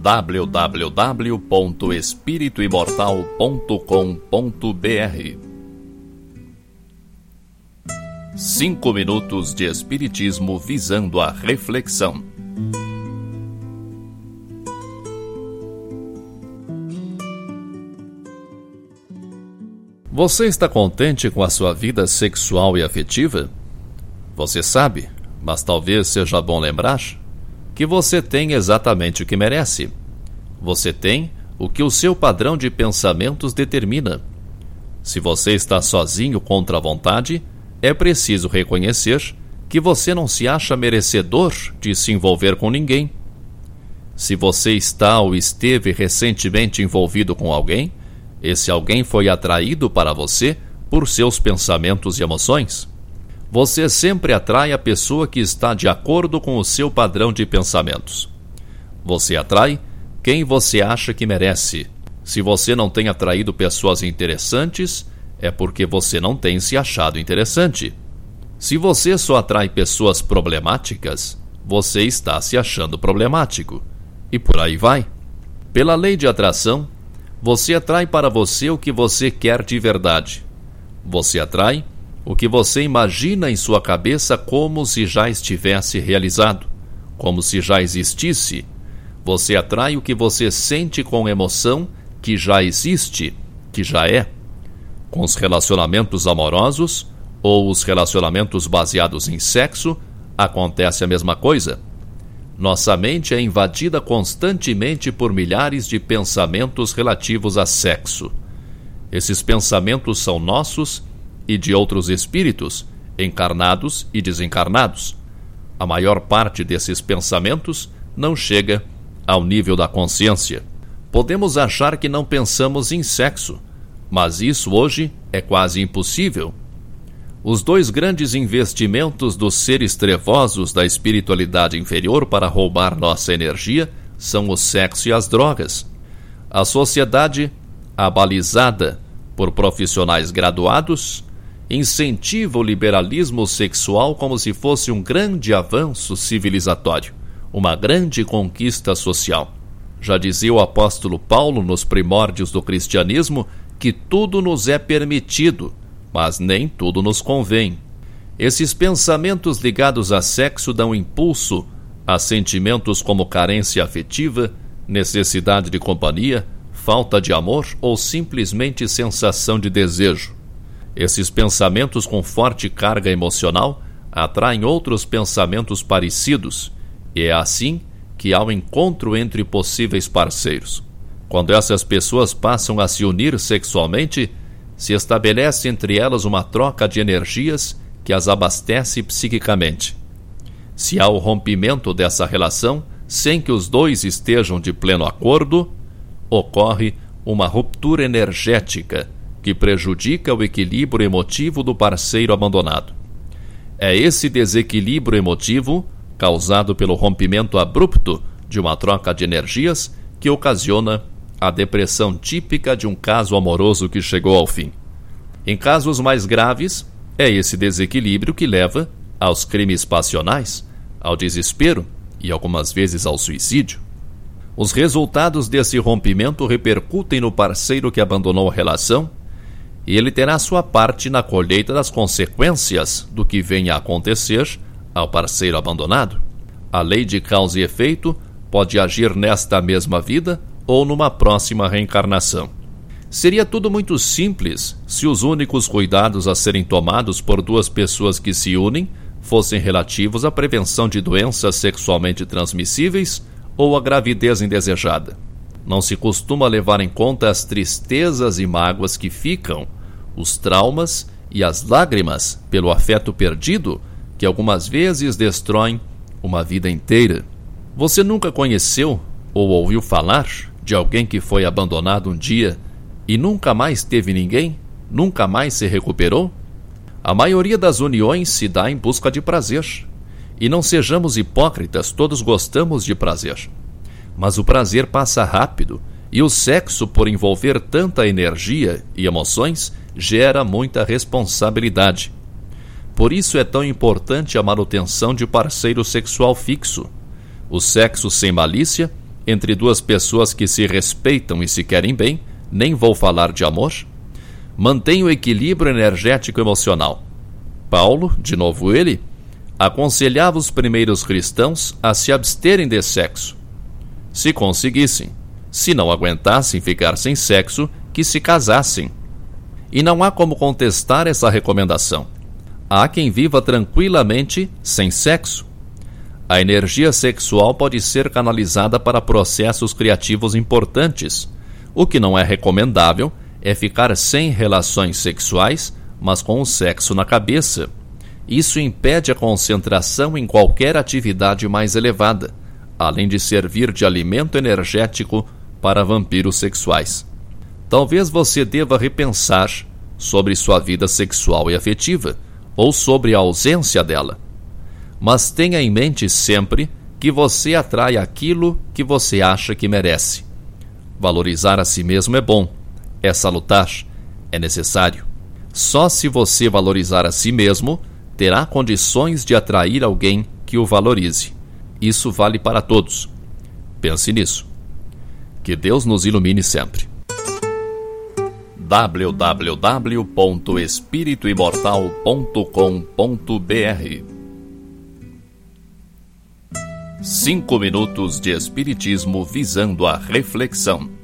www.espirituimortal.com.br Cinco minutos de Espiritismo visando a reflexão. Você está contente com a sua vida sexual e afetiva? Você sabe, mas talvez seja bom lembrar, que você tem exatamente o que merece. Você tem o que o seu padrão de pensamentos determina. Se você está sozinho contra a vontade, é preciso reconhecer que você não se acha merecedor de se envolver com ninguém. Se você está ou esteve recentemente envolvido com alguém, esse alguém foi atraído para você por seus pensamentos e emoções. Você sempre atrai a pessoa que está de acordo com o seu padrão de pensamentos. Você atrai quem você acha que merece. Se você não tem atraído pessoas interessantes, é porque você não tem se achado interessante. Se você só atrai pessoas problemáticas, você está se achando problemático. E por aí vai. Pela lei de atração, você atrai para você o que você quer de verdade. Você atrai o que você imagina em sua cabeça como se já estivesse realizado, como se já existisse. Você atrai o que você sente com emoção que já existe, que já é. Com os relacionamentos amorosos ou os relacionamentos baseados em sexo, acontece a mesma coisa. Nossa mente é invadida constantemente por milhares de pensamentos relativos a sexo. Esses pensamentos são nossos e de outros espíritos, encarnados e desencarnados. A maior parte desses pensamentos não chega ao nível da consciência. Podemos achar que não pensamos em sexo, mas isso hoje é quase impossível os dois grandes investimentos dos seres trevosos da espiritualidade inferior para roubar nossa energia são o sexo e as drogas. A sociedade, abalizada por profissionais graduados, incentiva o liberalismo sexual como se fosse um grande avanço civilizatório, uma grande conquista social. Já dizia o apóstolo Paulo nos primórdios do cristianismo que tudo nos é permitido mas nem tudo nos convém. Esses pensamentos ligados a sexo dão impulso a sentimentos como carência afetiva, necessidade de companhia, falta de amor ou simplesmente sensação de desejo. Esses pensamentos com forte carga emocional atraem outros pensamentos parecidos, e é assim que há o um encontro entre possíveis parceiros. Quando essas pessoas passam a se unir sexualmente, se estabelece entre elas uma troca de energias que as abastece psiquicamente. Se há o rompimento dessa relação, sem que os dois estejam de pleno acordo, ocorre uma ruptura energética que prejudica o equilíbrio emotivo do parceiro abandonado. É esse desequilíbrio emotivo, causado pelo rompimento abrupto de uma troca de energias, que ocasiona a depressão típica de um caso amoroso que chegou ao fim. Em casos mais graves, é esse desequilíbrio que leva aos crimes passionais, ao desespero e algumas vezes ao suicídio. Os resultados desse rompimento repercutem no parceiro que abandonou a relação e ele terá sua parte na colheita das consequências do que venha a acontecer ao parceiro abandonado. A lei de causa e efeito pode agir nesta mesma vida ou numa próxima reencarnação. Seria tudo muito simples se os únicos cuidados a serem tomados por duas pessoas que se unem fossem relativos à prevenção de doenças sexualmente transmissíveis ou à gravidez indesejada. Não se costuma levar em conta as tristezas e mágoas que ficam, os traumas e as lágrimas pelo afeto perdido que algumas vezes destroem uma vida inteira. Você nunca conheceu ou ouviu falar de alguém que foi abandonado um dia e nunca mais teve ninguém? Nunca mais se recuperou? A maioria das uniões se dá em busca de prazer. E não sejamos hipócritas, todos gostamos de prazer. Mas o prazer passa rápido e o sexo, por envolver tanta energia e emoções, gera muita responsabilidade. Por isso é tão importante a manutenção de parceiro sexual fixo. O sexo sem malícia entre duas pessoas que se respeitam e se querem bem, nem vou falar de amor. Mantém o equilíbrio energético emocional. Paulo, de novo ele, aconselhava os primeiros cristãos a se absterem de sexo. Se conseguissem, se não aguentassem ficar sem sexo, que se casassem. E não há como contestar essa recomendação. Há quem viva tranquilamente sem sexo. A energia sexual pode ser canalizada para processos criativos importantes. O que não é recomendável é ficar sem relações sexuais, mas com o sexo na cabeça. Isso impede a concentração em qualquer atividade mais elevada, além de servir de alimento energético para vampiros sexuais. Talvez você deva repensar sobre sua vida sexual e afetiva, ou sobre a ausência dela mas tenha em mente sempre que você atrai aquilo que você acha que merece. Valorizar a si mesmo é bom, é salutar, é necessário. Só se você valorizar a si mesmo, terá condições de atrair alguém que o valorize. Isso vale para todos. Pense nisso. Que Deus nos ilumine sempre. www.espirituimortal.com.br Cinco minutos de Espiritismo visando a reflexão.